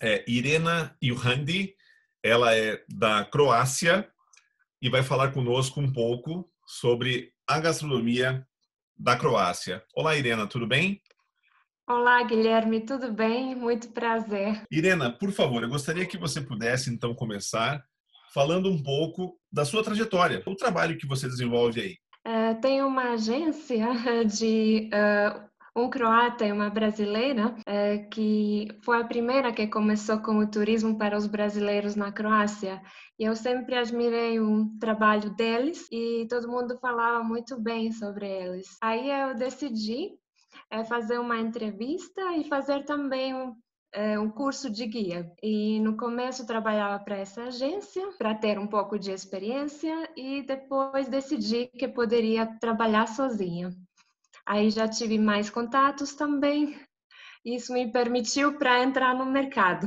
é Irena Juhandi, ela é da Croácia e vai falar conosco um pouco sobre a gastronomia da Croácia. Olá, Irena, tudo bem? Olá, Guilherme, tudo bem? Muito prazer. Irena, por favor, eu gostaria que você pudesse então começar falando um pouco da sua trajetória, o trabalho que você desenvolve aí. Uh, tenho uma agência de uh, um croata e uma brasileira, é, que foi a primeira que começou com o turismo para os brasileiros na Croácia. E eu sempre admirei o trabalho deles e todo mundo falava muito bem sobre eles. Aí eu decidi é, fazer uma entrevista e fazer também um, é, um curso de guia. E no começo trabalhava para essa agência para ter um pouco de experiência e depois decidi que poderia trabalhar sozinha. Aí já tive mais contatos também. Isso me permitiu para entrar no mercado.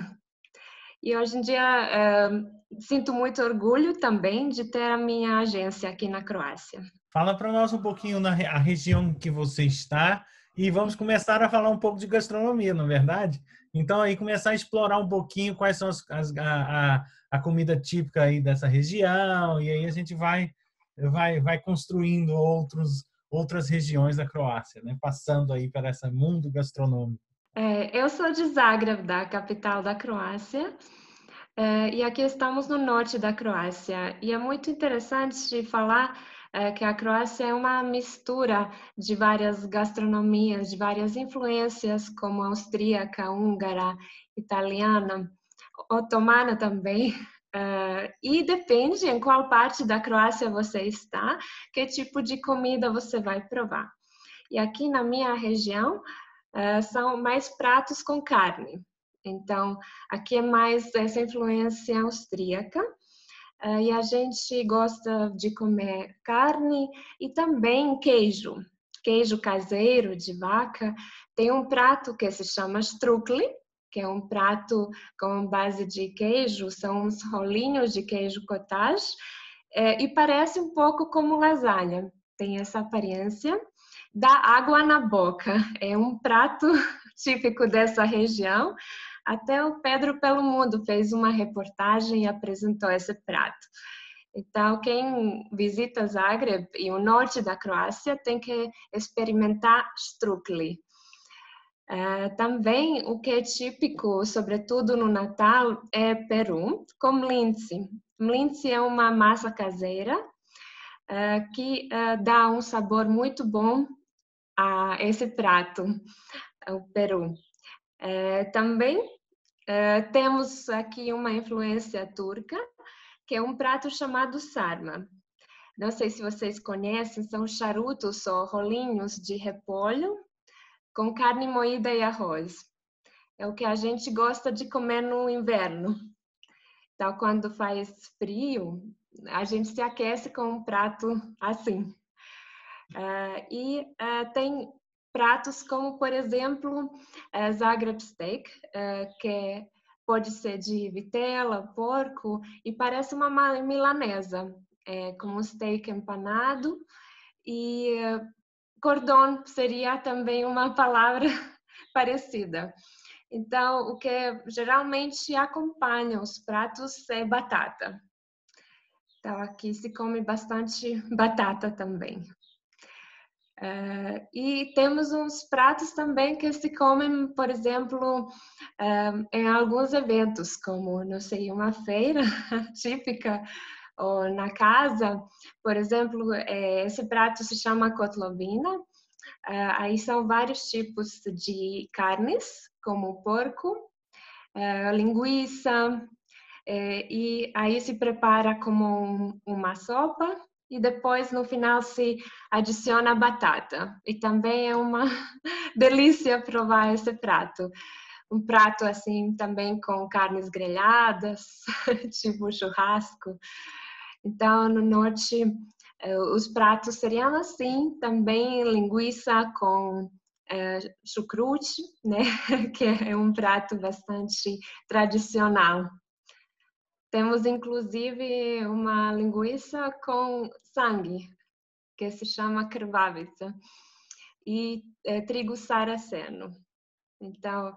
E hoje em dia uh, sinto muito orgulho também de ter a minha agência aqui na Croácia. Fala para nós um pouquinho na a região que você está e vamos começar a falar um pouco de gastronomia, não é verdade? Então aí começar a explorar um pouquinho quais são as, as a, a, comida típica aí dessa região e aí a gente vai vai vai construindo outros outras regiões da Croácia, né? Passando aí para esse mundo gastronômico. É, eu sou de Zagreb, da capital da Croácia, é, e aqui estamos no norte da Croácia. E é muito interessante de falar é, que a Croácia é uma mistura de várias gastronomias, de várias influências, como austríaca, húngara, italiana, otomana também. Uh, e depende em qual parte da Croácia você está, que tipo de comida você vai provar. E aqui na minha região uh, são mais pratos com carne. Então, aqui é mais essa influência austríaca. Uh, e a gente gosta de comer carne e também queijo, queijo caseiro de vaca. Tem um prato que se chama strukli, que é um prato com base de queijo, são uns rolinhos de queijo cottage, é, e parece um pouco como lasanha, tem essa aparência. Dá água na boca, é um prato típico dessa região. Até o Pedro Pelo Mundo fez uma reportagem e apresentou esse prato. Então, quem visita Zagreb e o norte da Croácia tem que experimentar strukli. Uh, também o que é típico, sobretudo no Natal, é peru com mlinci. Mlinci é uma massa caseira uh, que uh, dá um sabor muito bom a esse prato, o peru. também temos aqui uma influência turca, que é um prato chamado sarma. Não sei se vocês conhecem, são charutos ou rolinhos de repolho com carne moída e arroz. É o que a gente gosta de comer no inverno. Então, quando faz frio, a gente se aquece com um prato assim. Uh, e uh, tem pratos como, por exemplo, uh, Zagreb Steak, que pode ser de vitela, porco, e parece uma milanesa, é, com um steak empanado e cordon seria também uma palavra parecida. Então, o que geralmente acompanha os pratos é batata. Então, aqui se come bastante batata também. Uh, e temos uns pratos também que se comem, por exemplo, uh, em alguns eventos, como, não sei, uma feira típica ou na casa, por exemplo, é, esse prato se chama kotlovina. Ah, aí são vários tipos de carnes, como porco, ah, linguiça, é, e aí se prepara como uma sopa e depois no final se adiciona batata. E também é uma delícia provar esse prato. um prato assim também com carnes grelhadas, tipo churrasco. Então, no norte, eh, os pratos seriam assim, também linguiça com é, chucrute, né? que é um prato bastante tradicional. Temos inclusive uma linguiça com sangue, que se chama krvavica, e é, trigo saraceno. Então,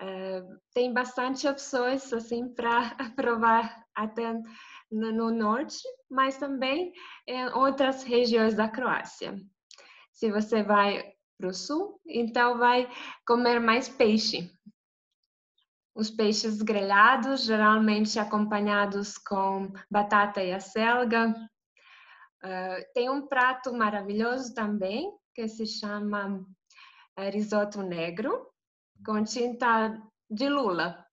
é, tem bastante opções assim para provar até no, no, norte, mas também em outras regiões da Croácia. Se você vai para o sul, então vai comer mais peixe. Os peixes grelhados, geralmente acompanhados com batata e acelga. Uh, tem um prato maravilhoso também, que se chama uh, risoto negro, com tinta de lula.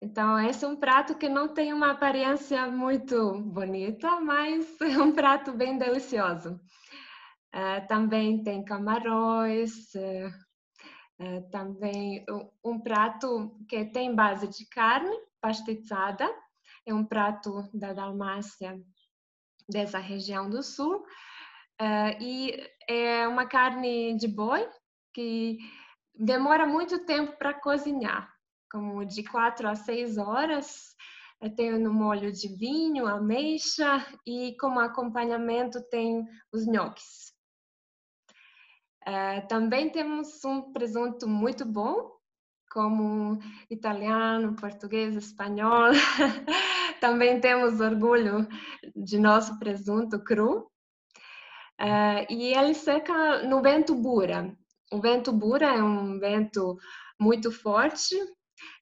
Então, esse é um prato que não tem uma aparência muito bonita, mas é um prato bem delicioso. Uh, também tem camarões, é, também um prato que tem base de carne pastizada, é um prato da Dalmácia, dessa região do sul, e é uma carne de boi que demora muito tempo para cozinhar, como de quatro a seis horas. Tem no molho de vinho, ameixa e como acompanhamento tem os nhoques. Uh, também temos um presunto muito bom, como italiano, português, espanhol. também temos orgulho de nosso presunto cru. Uh, e ele seca no vento bura. O vento bura é um vento muito forte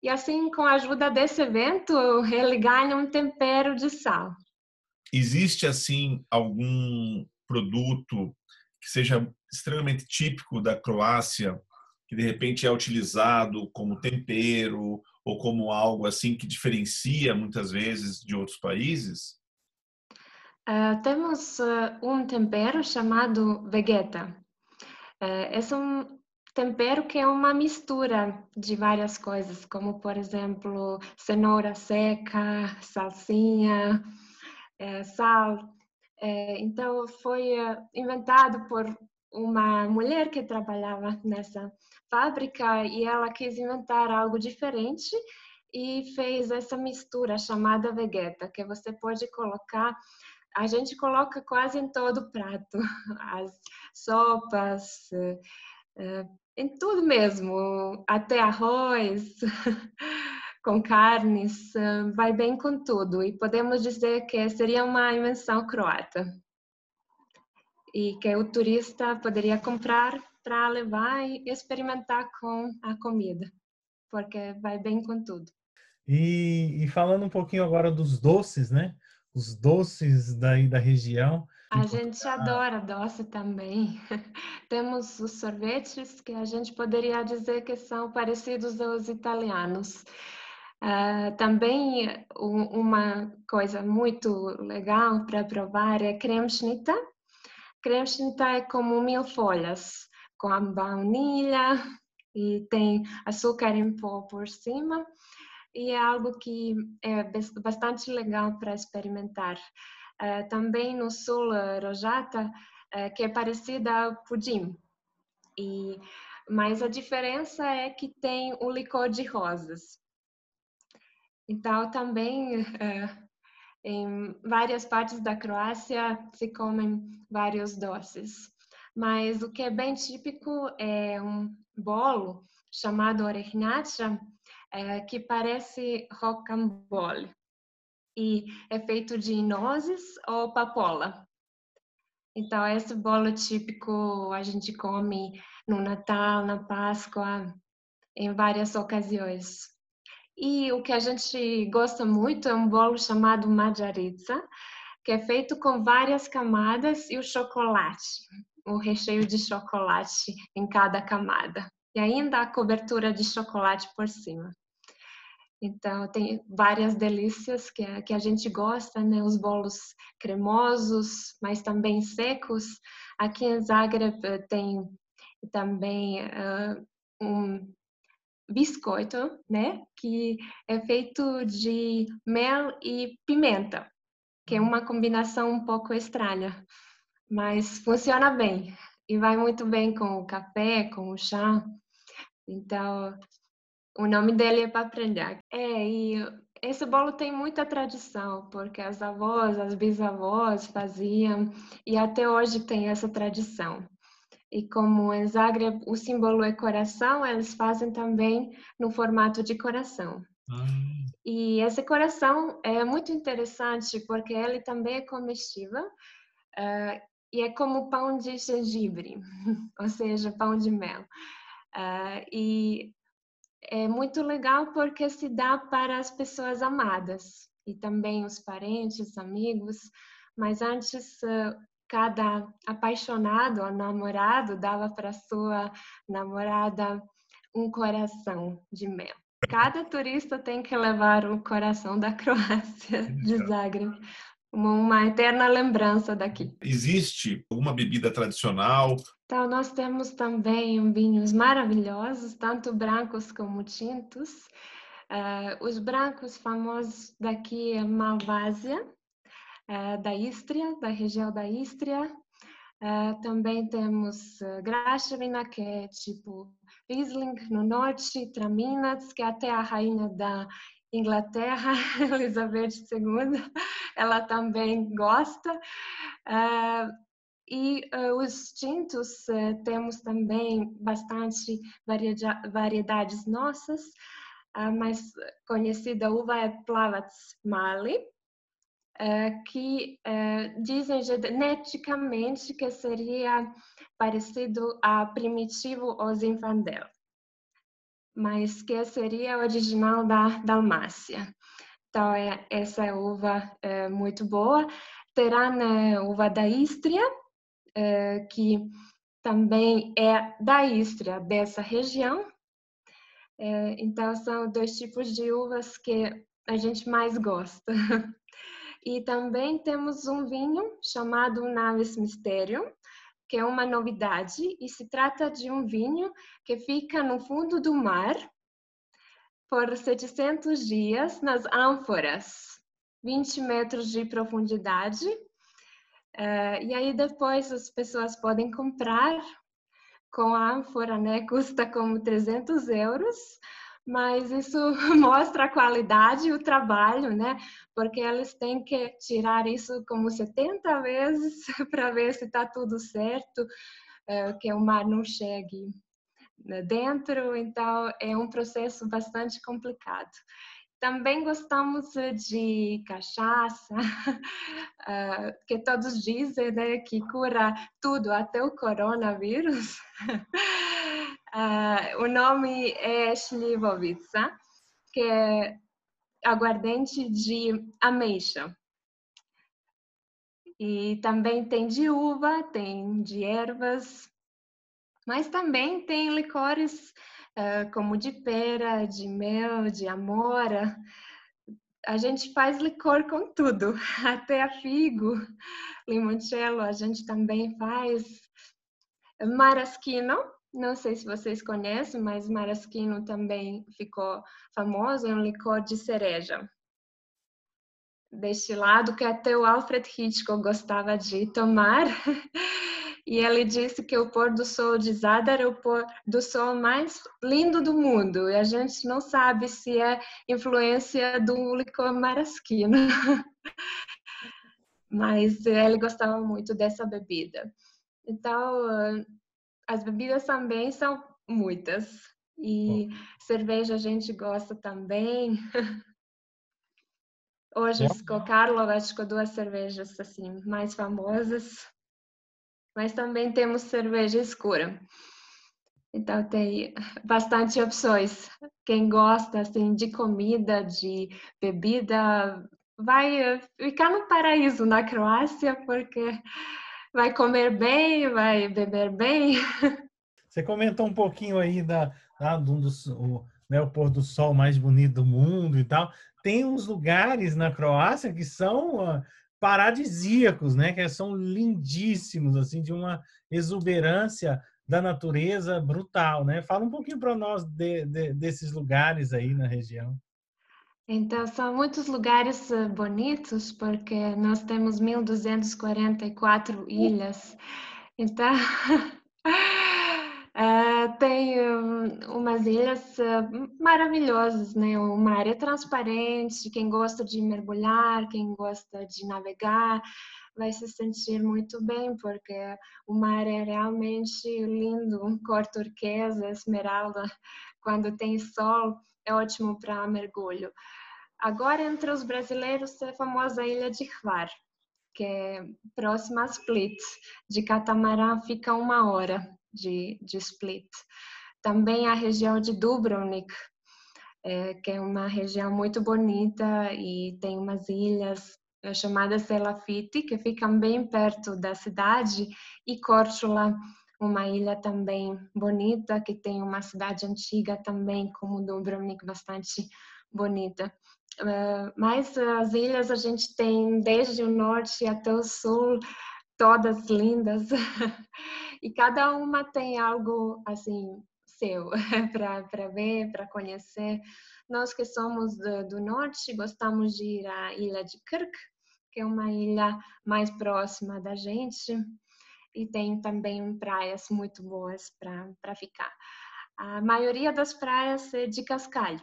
e assim com a ajuda desse vento ele ganha um tempero de sal. Existe assim algum produto que seja extremamente típico da Croácia, que de repente é utilizado como tempero ou como algo assim que diferencia muitas vezes de outros países? Uh, temos uh, um tempero chamado vegeta. Uh, é um tempero que é uma mistura de várias coisas, como por exemplo cenoura seca, salsinha, sal. É, então, foi é, inventado por uma mulher que trabalhava nessa fábrica e ela quis inventar algo diferente e fez essa mistura chamada vegeta, que você pode colocar, a gente coloca quase em todo prato, as sopas, é, em tudo mesmo, até arroz. com carnes, vai bem com tudo. E podemos dizer que seria uma invenção croata. E que o turista poderia comprar para levar e experimentar com a comida, porque vai bem com tudo. E, e falando um pouquinho agora dos doces, né? Os doces daí da região. A gente adora doce também. Temos os sorvetes que a gente poderia dizer que são parecidos aos italianos. Uh, também um, uma coisa muito legal para provar é creme schnittar. Creme schnittar é como mil folhas, com a baunilha e tem açúcar em pó por cima. E é algo que é bastante legal para experimentar. Uh, também no sul, rojata, uh, que é parecida ao pudim. E, mas a diferença é que tem o licor de rosas. Então, também é, em várias partes da Croácia se comem vários doces. Mas o que é bem típico é um bolo chamado orechnjača, é, que parece rocambole. E é feito de nozes ou papola. Então, esse bolo típico a gente come no Natal, na Páscoa, em várias ocasiões. E o que a gente gosta muito é um bolo chamado Majarica, que é feito com várias camadas e o chocolate, o recheio de chocolate em cada camada. E ainda a cobertura de chocolate por cima. Então, tem várias delícias que a, que a gente gosta, né? Os bolos cremosos, mas também secos. Aqui em Zagreb eh, tem também uh, um biscoito, né? Que é feito de mel e pimenta, que é uma combinação um pouco estranha, mas funciona bem e vai muito bem com o café, com o chá. Então, o nome dele é paprelhac. É, e esse bolo tem muita tradição, porque as avós, as bisavós faziam, e até hoje tem essa tradição. E como em Zagreb o símbolo é coração, eles fazem também no formato de coração. Ah. E esse coração é muito interessante porque ele também é comestível uh, e é como pão de gengibre, ou seja, pão de mel. Uh, e é muito legal porque se dá para as pessoas amadas e também os parentes, amigos. Mas antes cada apaixonado ou namorado dava para sua namorada um coração de mel. Cada turista tem que levar o coração da Croácia, de Zagreb, uma eterna lembrança daqui. Existe alguma bebida tradicional? Então, nós temos também vinhos maravilhosos, tanto brancos como tintos. Uh, os brancos famosos daqui é Malvásia, é, da Istria, da região da Istria. É, também temos uh, Grashevina, que é tipo Riesling no norte, Traminac, que é até a rainha da Inglaterra, Elizabeth II, ela também gosta. Uh, e uh, os tintos, uh, temos também bastante variedades nossas. A mais conhecida uva é Plavac Mali, que dizem geneticamente que seria parecido a primitivo ou Zinfandel, mas que seria original da Dalmácia. Então, é, essa uva é muito boa. Terá a uva da Istria, é, que também é da Istria, dessa região. É, então, são dois tipos de uvas que a gente mais gosta. E também temos um vinho chamado Naves Mistério, que é uma novidade e se trata de um vinho que fica no fundo do mar por 700 dias nas ânforas, 20 metros de profundidade. Uh, e aí depois as pessoas podem comprar com a ânfora, né? Custa como 300 euros mas isso mostra a qualidade e o trabalho, né? Porque eles têm que tirar isso como 70 vezes para ver se está tudo certo, eh, que o mar não chegue dentro, então é um processo bastante complicado. Também gostamos de cachaça, eh, que todos dizem né, que cura tudo, até o coronavírus. Uh, o nome é Slivovica, que é aguardente de ameixa. E também tem de uva, tem de ervas, mas também tem licores uh, como de pera, de mel, de amora. A gente faz licor com tudo, até a figo, limoncello a gente também faz. Maraschino, não sei se vocês conhecem, mas Maraschino também ficou famoso, é um licor de cereja. Destilado que até o Alfred Hitchcock gostava de tomar. e ele disse que o pôr do sol de Zadar é o pôr do sol mais lindo do mundo. E a gente não sabe se é influência do licor Maraschino. mas ele gostava muito dessa bebida. Então, as bebidas também são muitas. E cerveja a gente gosta também. Hoje com Karlovac com duas cervejas assim mais famosas. Mas também temos cerveja escura. Então tem bastante opções. Quem gosta assim de comida, de bebida, vai ficar no paraíso na Croácia porque vai comer bem, vai beber bem. Você comentou um pouquinho aí da, da do, do né, o pôr do sol mais bonito do mundo e tal. Tem uns lugares na Croácia que são uh, paradisíacos, né? Que são lindíssimos, assim, de uma exuberância da natureza brutal, né? Fala um pouquinho para nós de, de, desses lugares aí na região. Então, são muitos lugares eh, bonitos, porque nós temos 1.244 ilhas. Então, tem um, umas ilhas uh, maravilhosas, né? O mar é transparente, quem gosta de mergulhar, quem gosta de navegar, vai se sentir muito bem, porque o mar é realmente lindo, cor turquesa, esmeralda. Quando tem sol, é ótimo para mergulho. Agora, entre os brasileiros, é a famosa ilha de Hvar, que é próxima a Split. De catamarã fica uma hora de, de Split. Também a região de Dubrovnik, é, que é uma região muito bonita e tem umas ilhas é, chamadas Selafiti, que ficam bem perto da cidade, e Korčula, uma ilha também bonita, que tem uma cidade antiga também, como Dubrovnik, bastante bonita. Uh, mas as ilhas a gente tem desde o norte até o sul, todas lindas, e cada uma tem algo assim seu para ver, para conhecer. Nós que somos do, do, norte gostamos de ir à ilha de Kirk, que é uma ilha mais próxima da gente, e tem também praias muito boas para ficar. A maioria das praias é de cascalho,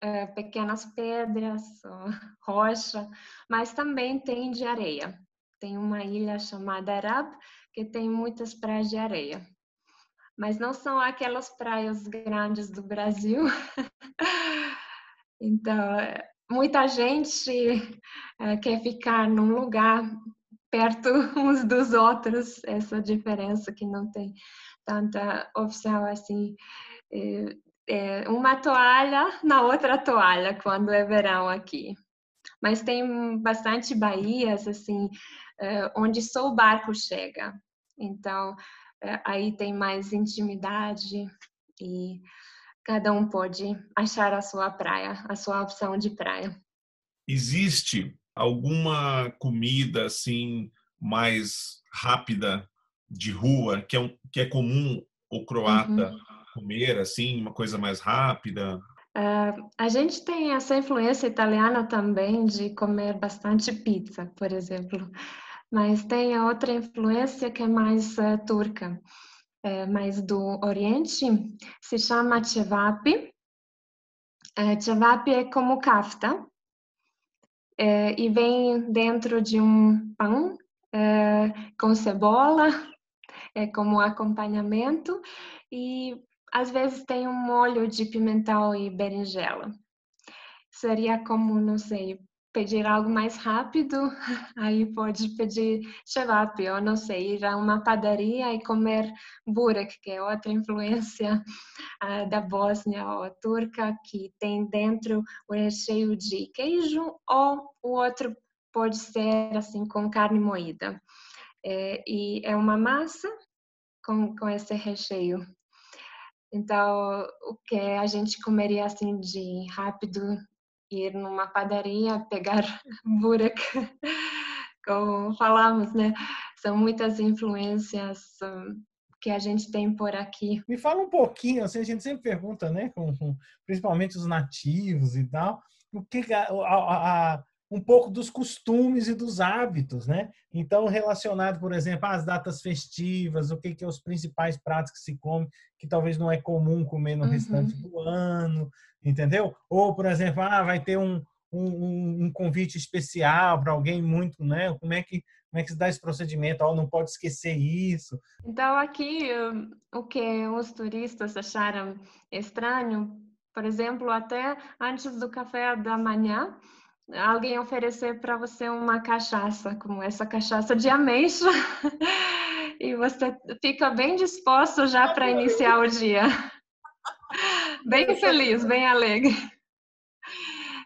é, pequenas pedras, rocha, mas também tem de areia. Tem uma ilha chamada Arab que tem muitas praias de areia. Mas não são aquelas praias grandes do Brasil. então, muita gente é, quer ficar num lugar perto uns dos outros, essa diferença que não tem tanta opção assim. É, uma toalha na outra toalha quando é verão aqui. Mas tem bastante baías assim, onde só o barco chega. Então é, aí tem mais intimidade e cada um pode achar a sua praia, a sua opção de praia. Existe alguma comida assim mais rápida de rua que é, um, que é comum o croata uhum comer, assim, uma coisa mais rápida? Uh, a gente tem essa influência italiana também de comer bastante pizza, por exemplo, mas tem a outra influência que é mais uh, turca, é, mais do Oriente, se chama cevap. É, cevap é como kafta e vem dentro de um pão com cebola, é como acompanhamento e às vezes tem um molho de pimentão e berinjela. Seria como, não sei, pedir algo mais rápido, aí pode pedir cevap, ou não sei, ir a uma padaria e comer burek, que é outra influência uh, da Bósnia ou turca, que tem dentro o recheio de queijo, ou o outro pode ser assim com carne moída. É, e é uma massa com, com esse recheio então, o que a gente comeria assim de rápido, ir numa padaria, pegar burek, como falamos, né? São muitas influências hum, que a gente tem por aqui. Me fala um pouquinho, assim, a gente sempre pergunta, né, com, com principalmente os nativos e tal, o que a, a, a um pouco dos costumes e dos hábitos, né? Então, relacionado, por exemplo, às datas festivas, o que, que é os principais pratos que se come, que talvez não é comum comer no uhum. restante do ano, entendeu? Ou, por exemplo, ah, vai ter um, um, um convite especial para alguém muito, né? Como é que como é que se dá esse procedimento? Oh, não pode esquecer isso. Então, aqui, o que os turistas acharam estranho, por exemplo, até antes do café da manhã, alguém oferecer para você uma cachaça, como essa cachaça de ameixa, e você fica bem disposto já para iniciar o dia. Bem feliz, bem alegre.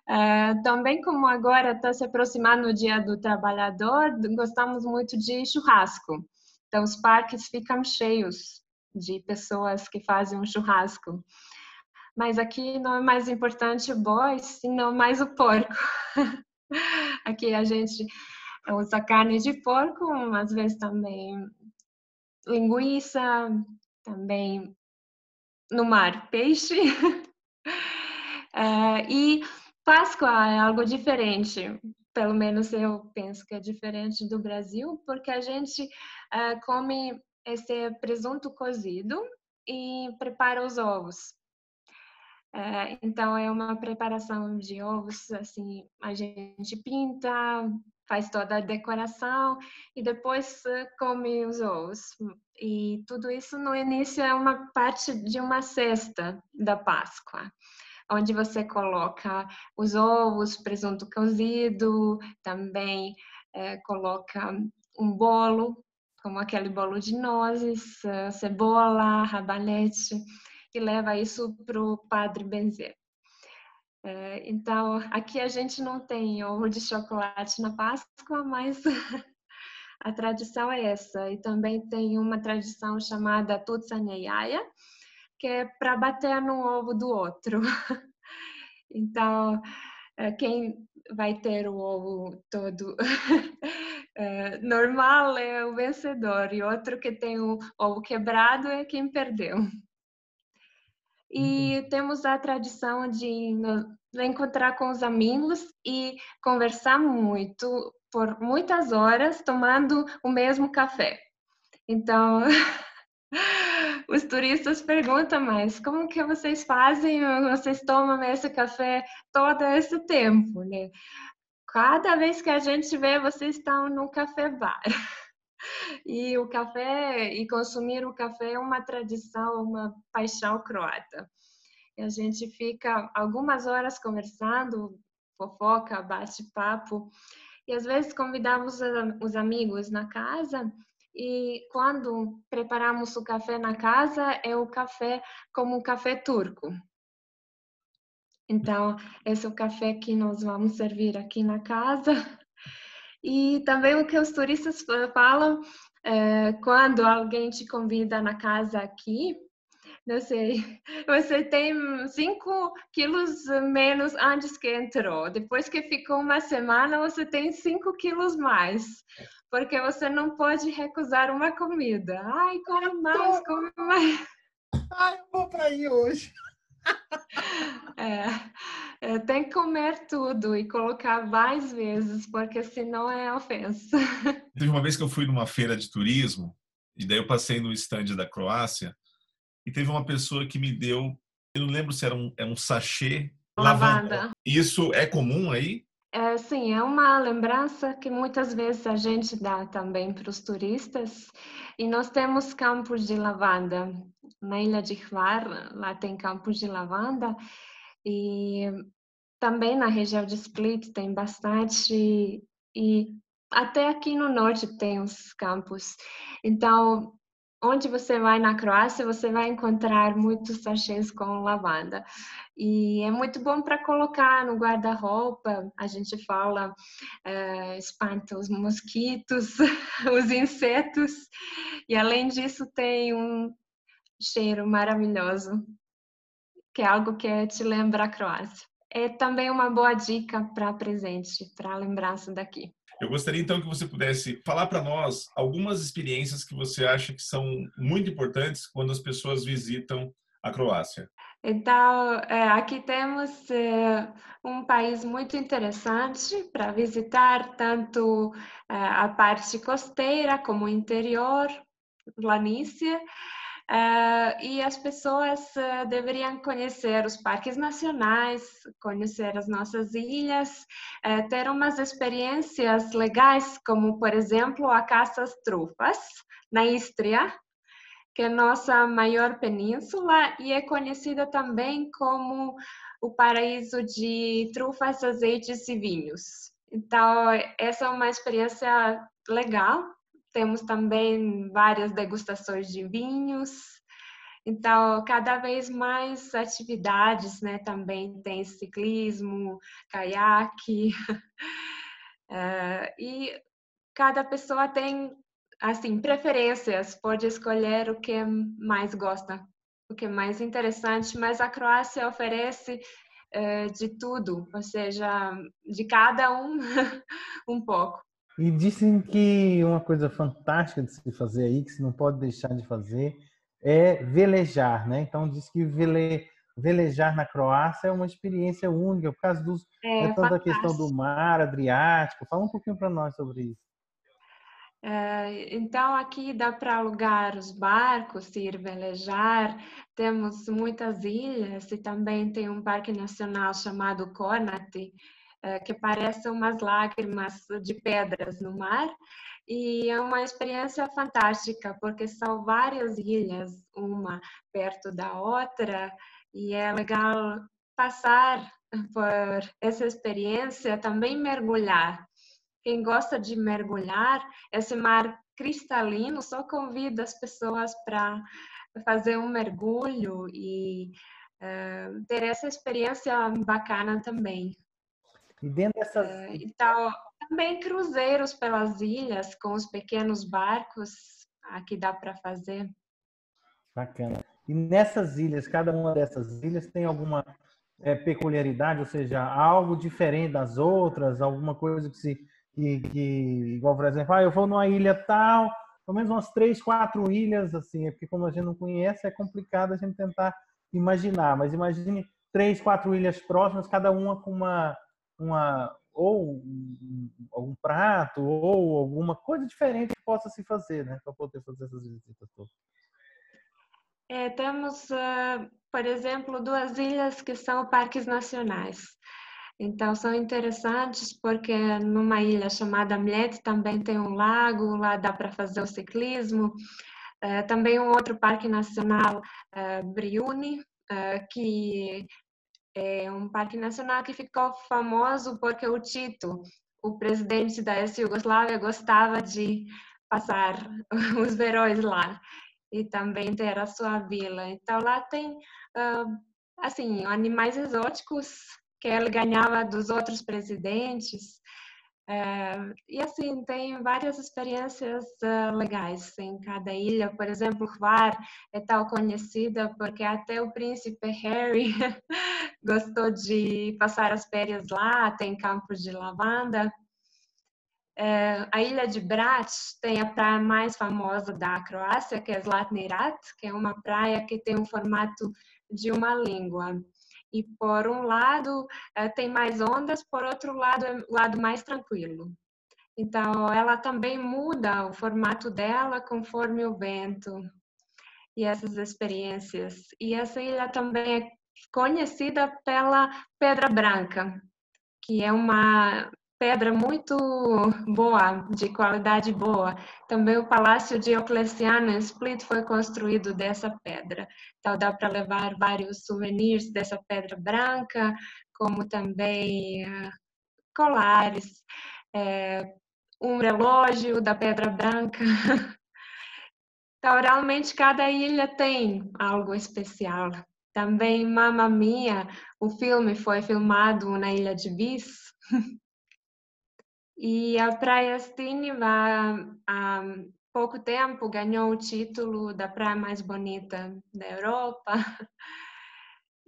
Uh, também como agora está se aproximando o Dia do Trabalhador, gostamos muito de churrasco. Então os parques ficam cheios de pessoas que fazem um churrasco mas aqui não é mais importante o boi, senão mais o porco. aqui a gente usa carne de porco, às vezes também linguiça, também no mar, peixe. uh, e Páscoa é algo diferente, pelo menos eu penso que é diferente do Brasil, porque a gente uh, come esse presunto cozido e prepara os ovos. Uh, então é uma preparação de ovos, assim, a gente pinta, faz toda a decoração e depois uh, come os ovos. E tudo isso no início é uma parte de uma cesta da Páscoa onde você coloca os ovos, presunto cozido, também é, coloca um bolo, como aquele bolo de nozes, eh, cebola, rabanete, e leva isso para o padre benzer. É, então, aqui a gente não tem ovo de chocolate na Páscoa, mas a tradição é essa. E também tem uma tradição chamada Tutsaneyaya, que é para bater no ovo do outro. então, eh, quem vai ter o ovo todo eh, normal é o vencedor e outro que tem o ovo quebrado é quem perdeu. E uhum. temos a tradição de encontrar com os amigos e conversar muito por muitas horas tomando o mesmo café. Então, os turistas perguntam, mas como que vocês fazem? Vocês tomam esse café todo esse tempo, né? Cada vez que a gente vê, vocês estão no café bar. E o café e consumir o café é uma tradição, uma paixão croata. E a gente fica algumas horas conversando, fofoca, bate-papo. E às vezes convidamos os amigos na casa e quando preparamos o café na casa, é o café como o café turco. Então, esse é o café que nós vamos servir aqui na casa. E também o que os turistas falam, é, quando alguém te convida na casa aqui, não sei, você tem 5 quilos menos antes que entrou. Depois que ficou uma semana, você tem 5 quilos mais porque você não pode recusar uma comida. Ai, come mais, come mais. Ai, eu vou para aí hoje. É, é, tem que comer tudo e colocar mais vezes, porque senão é ofensa. Teve uma vez que eu fui numa feira de turismo, e daí eu passei no estande da Croácia, e teve uma pessoa que me deu, eu não lembro se era um, é um sachê lavanda. lavanda. Isso é comum aí? É, sim, é uma lembrança que muitas vezes a gente dá também para os turistas. E nós temos campos de lavanda. Na ilha de Hvar, lá tem campos de lavanda. E também na região de Split tem bastante. E até aqui no norte tem os campos. Então, onde você vai na Croácia, você vai encontrar muitos sachês com lavanda. E é muito bom para colocar no guarda-roupa. A gente fala, uh, espanta os mosquitos, os insetos. E além disso, tem um cheiro maravilhoso, que é algo que te lembra a Croácia. É também uma boa dica para presente, para lembrança daqui. Eu gostaria então que você pudesse falar para nós algumas experiências que você acha que são muito importantes quando as pessoas visitam a Croácia. Então, é, aqui temos é, um país muito interessante para visitar, tanto é, a parte costeira como o interior, planície. Uh, e as pessoas uh, deveriam conhecer os parques nacionais, conhecer as nossas ilhas, uh, ter umas experiências legais, como, por exemplo, a caça às trufas, na Istria, que é nossa maior península e é conhecida também como o paraíso de trufas, azeites e vinhos. Então, essa é uma experiência legal temos também várias degustações de vinhos. Então, cada vez mais atividades, né? Também tem ciclismo, caiaque. Uh, e cada pessoa tem, assim, preferências, pode escolher o que mais gosta, o que é mais interessante, mas a Croácia oferece uh, de tudo, ou seja, de cada um um pouco. E dizem que uma coisa fantástica de se fazer aí, que se não pode deixar de fazer, é velejar, né? Então diz que vele, velejar na Croácia é uma experiência única por causa dos é, é toda a questão do mar Adriático. Fala um pouquinho para nós sobre isso. É, então aqui dá para alugar os barcos, ir velejar. Temos muitas ilhas e também tem um parque nacional chamado Kornati, que parece umas lágrimas de pedras no mar. E é uma experiência fantástica, porque são várias ilhas, uma perto da outra, e é legal passar por essa experiência, também mergulhar. Quem gosta de mergulhar, esse mar cristalino só convida as pessoas para fazer um mergulho e uh, ter essa experiência bacana também. E dentro dessas. Uh, então, também cruzeiros pelas ilhas com os pequenos barcos, aqui dá para fazer. Bacana. E nessas ilhas, cada uma dessas ilhas tem alguma é, peculiaridade, ou seja, algo diferente das outras, alguma coisa que se. Que, que, igual, por exemplo, ah, eu vou numa ilha tal, pelo menos umas três, quatro ilhas, assim, é porque como a gente não conhece, é complicado a gente tentar imaginar, mas imagine três, quatro ilhas próximas, cada uma com uma, uma ou um, algum prato ou alguma coisa diferente que possa se fazer, né, para poder fazer essas visitas todas. É, temos, uh, por exemplo, duas ilhas que são parques nacionais. Então, são interessantes porque numa ilha chamada Mlet também tem um lago, lá dá para fazer o ciclismo. Uh, também um outro parque nacional, uh, que é um parque nacional que ficou famoso porque o Tito, o presidente da ex-Yugoslávia, gostava de passar os verões lá e também ter a sua vila. Então lá tem assim animais exóticos que ele ganhava dos outros presidentes. É, e assim, tem várias experiências uh, legais em cada ilha. Por exemplo, Hvar é tão conhecida porque até o príncipe Harry gostou de passar as férias lá, tem campos de lavanda. É, a ilha de Brač tem a praia mais famosa da Croácia, que é Zlatni Rat, que é uma praia que tem um formato de uma língua e por um lado eh, tem mais ondas, por outro lado é lado mais tranquilo. Então ela também muda o formato dela conforme o vento e essas experiências. E essa ilha também é conhecida pela Pedra Branca, que é uma pedra muito boa, de qualidade boa. Também o Palácio Diocleciano em Split foi construído dessa pedra. Então dá para levar vários souvenirs dessa pedra branca, como também uh, colares, é, um relógio da pedra branca. Então, realmente, cada ilha tem algo especial. Também Mamma Mia, o filme foi filmado na ilha de Vis. E a Praia Stinva, há pouco tempo, ganhou o título da praia mais bonita da Europa.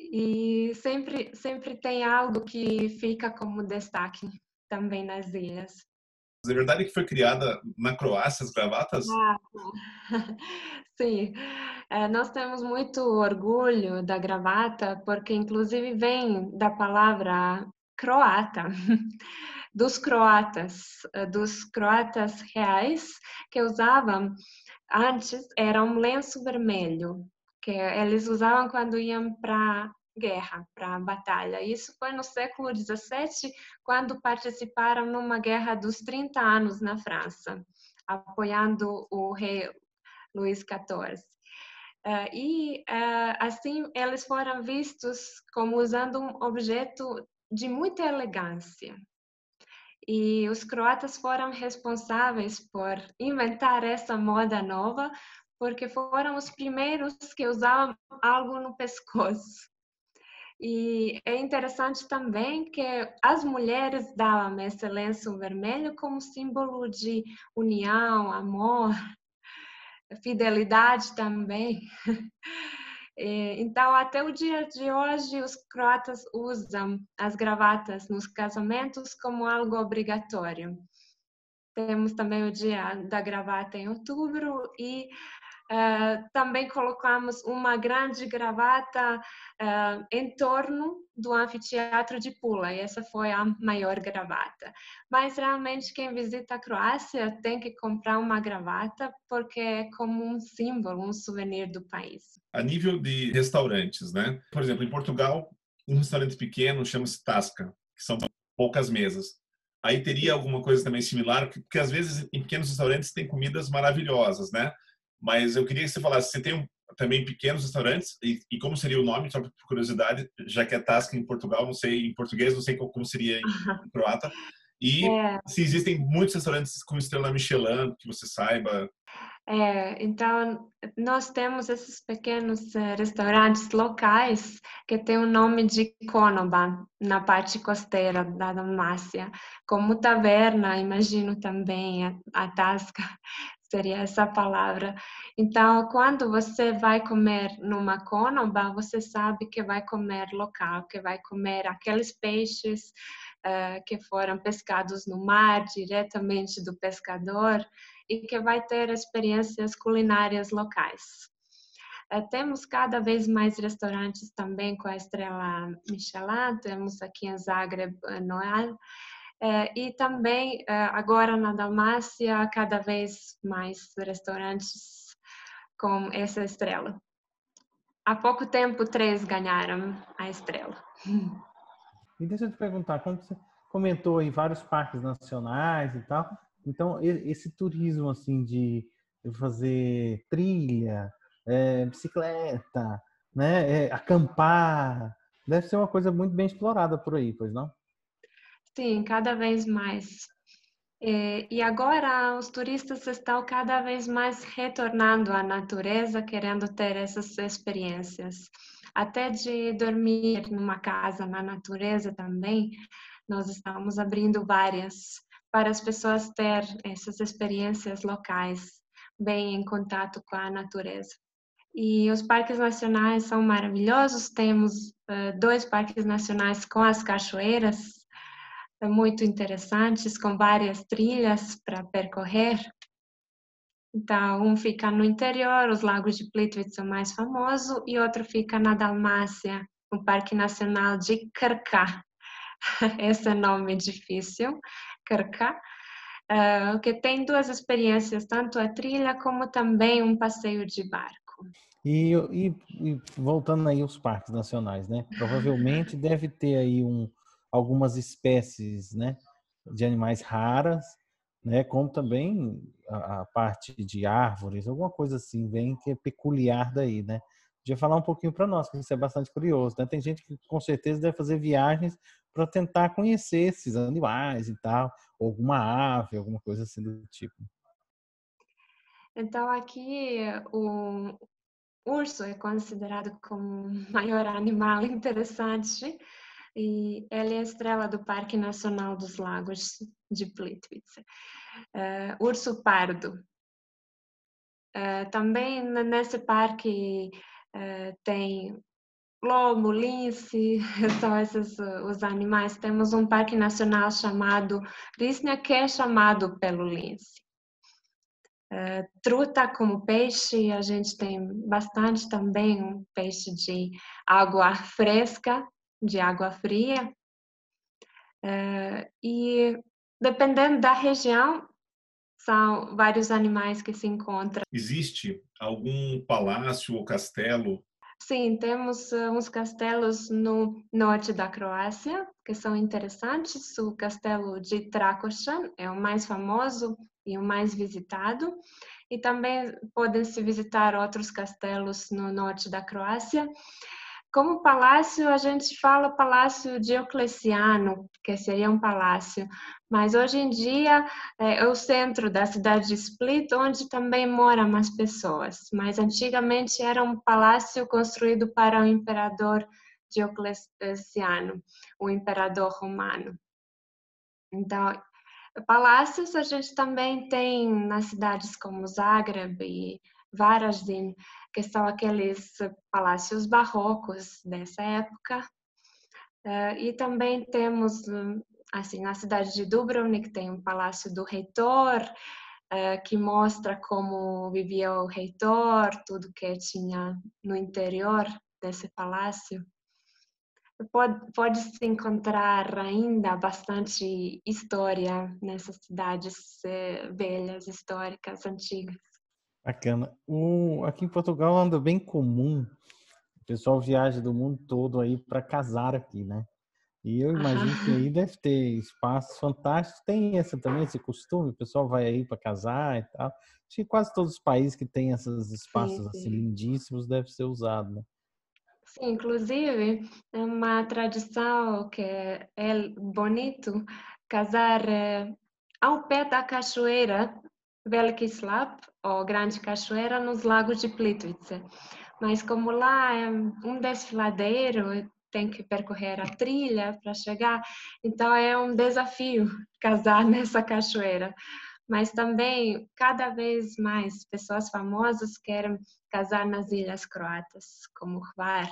E sempre, sempre tem algo que fica como destaque também nas ilhas. É verdade que foi criada na Croácia as gravatas? Ah, sim, é, nós temos muito orgulho da gravata, porque inclusive vem da palavra croata. dos croatas, eh, dos croatas reais, que usavam antes era um lenço vermelho, que eles usavam quando iam para guerra, para batalha. Isso foi no século XVII, quando participaram numa guerra dos 30 anos na França, apoiando o rei Luís XIV. Uh, e uh, assim eles foram vistos como usando um objeto de muita elegância. E os croatas foram responsáveis por inventar essa moda nova, porque foram os primeiros que usavam algo no pescoço. E é interessante também que as mulheres davam esse lenço vermelho como símbolo de união, amor, fidelidade também. É, então, até o dia de hoje, os croatas usam as gravatas nos casamentos como algo obrigatório. temos também o dia da gravata em outubro e Uh, também colocamos uma grande gravata uh, em torno do anfiteatro de Pula, e essa foi a maior gravata. Mas realmente quem visita a Croácia tem que comprar uma gravata porque é como um símbolo, um souvenir do país. A nível de restaurantes, né? Por exemplo, em Portugal, um restaurante pequeno chama-se Tasca, que são poucas mesas. Aí teria alguma coisa também similar, porque às vezes em pequenos restaurantes tem comidas maravilhosas, né? Mas eu queria que você falasse, você tem um, também pequenos restaurantes e, e, como seria o nome, só por curiosidade, já que é Tasca em Portugal, não sei em português, não sei como seria em, em croata. E é. se existem muitos restaurantes com estrela Michelin, que você saiba. É, então, nós temos esses pequenos eh, restaurantes locais que têm o nome de Konoba, na parte costeira da Dalmácia, como taverna, imagino também a, a Tasca seria essa palavra. Então, quando você vai comer numa conoba, você sabe que vai comer local, que vai comer aqueles peixes uh, que foram pescados no mar, diretamente do pescador, e que vai ter experiências culinárias locais. Uh, temos cada vez mais restaurantes também com a estrela Michelin, temos aqui em Zagreb, Noel, é, e também, agora na Dalmácia, cada vez mais restaurantes com essa estrela. Há pouco tempo, três ganharam a estrela. E deixa eu te perguntar, quando você comentou em vários parques nacionais e tal, então esse turismo assim de fazer trilha, é, bicicleta, né, é, acampar, deve ser uma coisa muito bem explorada por aí, pois não? Sim, cada vez mais. É, e agora os turistas estão cada vez mais retornando à natureza, querendo ter essas experiências. Até de dormir numa casa na natureza também, nós estamos abrindo várias para as pessoas ter essas experiências locais, bem em contato com a natureza. E os parques nacionais são maravilhosos. Temos uh, dois parques nacionais com as cachoeiras, muito interessantes, com várias trilhas para percorrer. Então, um fica no interior, os lagos de Plitvice são mais famosos, e outro fica na Dalmácia, no Parque Nacional de Krka. Esse é nome difícil, Krka, uh, que tem duas experiências, tanto a trilha como também um passeio de barco. E, e, e voltando aí aos parques nacionais, né? Provavelmente deve ter aí um, algumas espécies, né, de animais raras, né, como também a, a, parte de árvores, alguma coisa assim, bem que é peculiar daí, né? Podia falar um pouquinho para nós, que isso é bastante curioso, né? Tem gente que com certeza deve fazer viagens para tentar conhecer esses animais e tal, alguma ave, alguma coisa assim do tipo. Então aqui o urso é considerado como o maior animal interessante e ela é a estrela do Parque Nacional dos Lagos de Plitvice. Uh, urso pardo. Uh, também nesse parque uh, tem lobo, lince, são esses os animais. Temos um parque nacional chamado Risnia, que é chamado pelo lince. Uh, truta como peixe, a gente tem bastante também um peixe de água fresca, de água fria. É, e dependendo da região, são vários animais que se encontram. Existe algum palácio ou castelo? Sim, temos uh, uns castelos no norte da Croácia que são interessantes. O castelo de Trakošan é o mais famoso e o mais visitado. E também podem se visitar outros castelos no norte da Croácia. Como palácio, a gente fala palácio diocleciano, que seria um palácio, mas hoje em dia é, é o centro da cidade de Split, onde também moram mais pessoas. Mas antigamente era um palácio construído para o imperador Diocleciano, o imperador romano. Então, palácios a gente também tem nas cidades como Zagreb e Varaždin, que são aqueles palácios barrocos dessa época. Eh, e também temos hum, assim, na cidade de Dubrovnik tem um palácio do reitor, uh, que mostra como vivia o reitor, tudo que tinha no interior desse palácio. Pode, pode se encontrar ainda bastante história nessas cidades eh, velhas, históricas, antigas. Bacana. O, aqui em Portugal anda bem comum, o pessoal viaja do mundo todo aí para casar aqui, né? E eu imagino que aí deve ter espaços fantásticos. Tem essa também, esse costume, o pessoal vai aí para casar e tal. Acho que quase todos os países que têm esses espaços sim, sim. assim lindíssimos deve ser usado, né? Sim, inclusive é uma tradição que é bonito casar eh, ao pé da cachoeira Veliki Slap, ou Grande Cachoeira, nos lagos de Plitvice. Mas como lá é um desfiladeiro, tem que percorrer a trilha para chegar, então é um desafio casar nessa cachoeira. Mas também, cada vez mais, pessoas famosas querem casar nas ilhas croatas, como Hvar,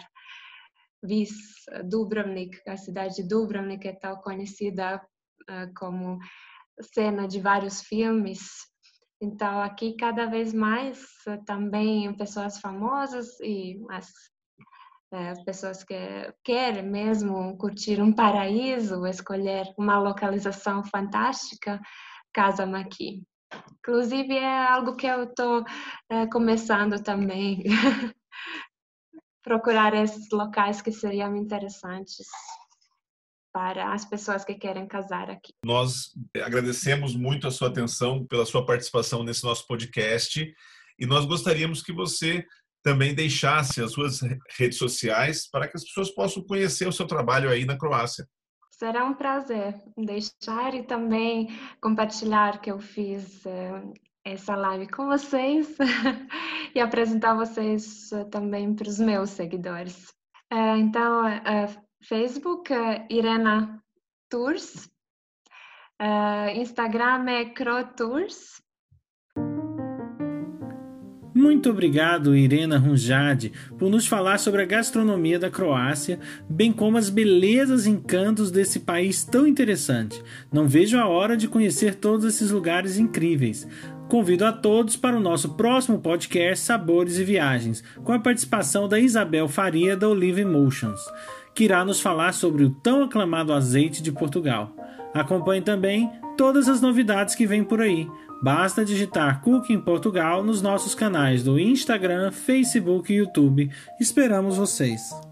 Vis, Dubrovnik, a cidade de Dubrovnik é tão conhecida uh, como cena de vários filmes. Então, aqui cada vez mais uh, também pessoas famosas e as é, pessoas que querem mesmo curtir um paraíso, escolher uma localização fantástica, casam aqui. Inclusive é algo que eu estou é, começando também procurar esses locais que seriam interessantes para as pessoas que querem casar aqui. Nós agradecemos muito a sua atenção pela sua participação nesse nosso podcast e nós gostaríamos que você também deixasse as suas redes sociais para que as pessoas possam conhecer o seu trabalho aí na Croácia. Será um prazer deixar e também compartilhar que eu fiz eh, essa live com vocês e apresentar vocês eh, também para os meus seguidores. Eh, então, Facebook, Irena Tours, Instagram é CroTours muito obrigado, Irena Runjade, por nos falar sobre a gastronomia da Croácia, bem como as belezas e encantos desse país tão interessante. Não vejo a hora de conhecer todos esses lugares incríveis. Convido a todos para o nosso próximo podcast Sabores e Viagens, com a participação da Isabel Faria da Olive Emotions, que irá nos falar sobre o tão aclamado azeite de Portugal. Acompanhe também todas as novidades que vêm por aí. Basta digitar Cooking Portugal nos nossos canais do Instagram, Facebook e YouTube. Esperamos vocês!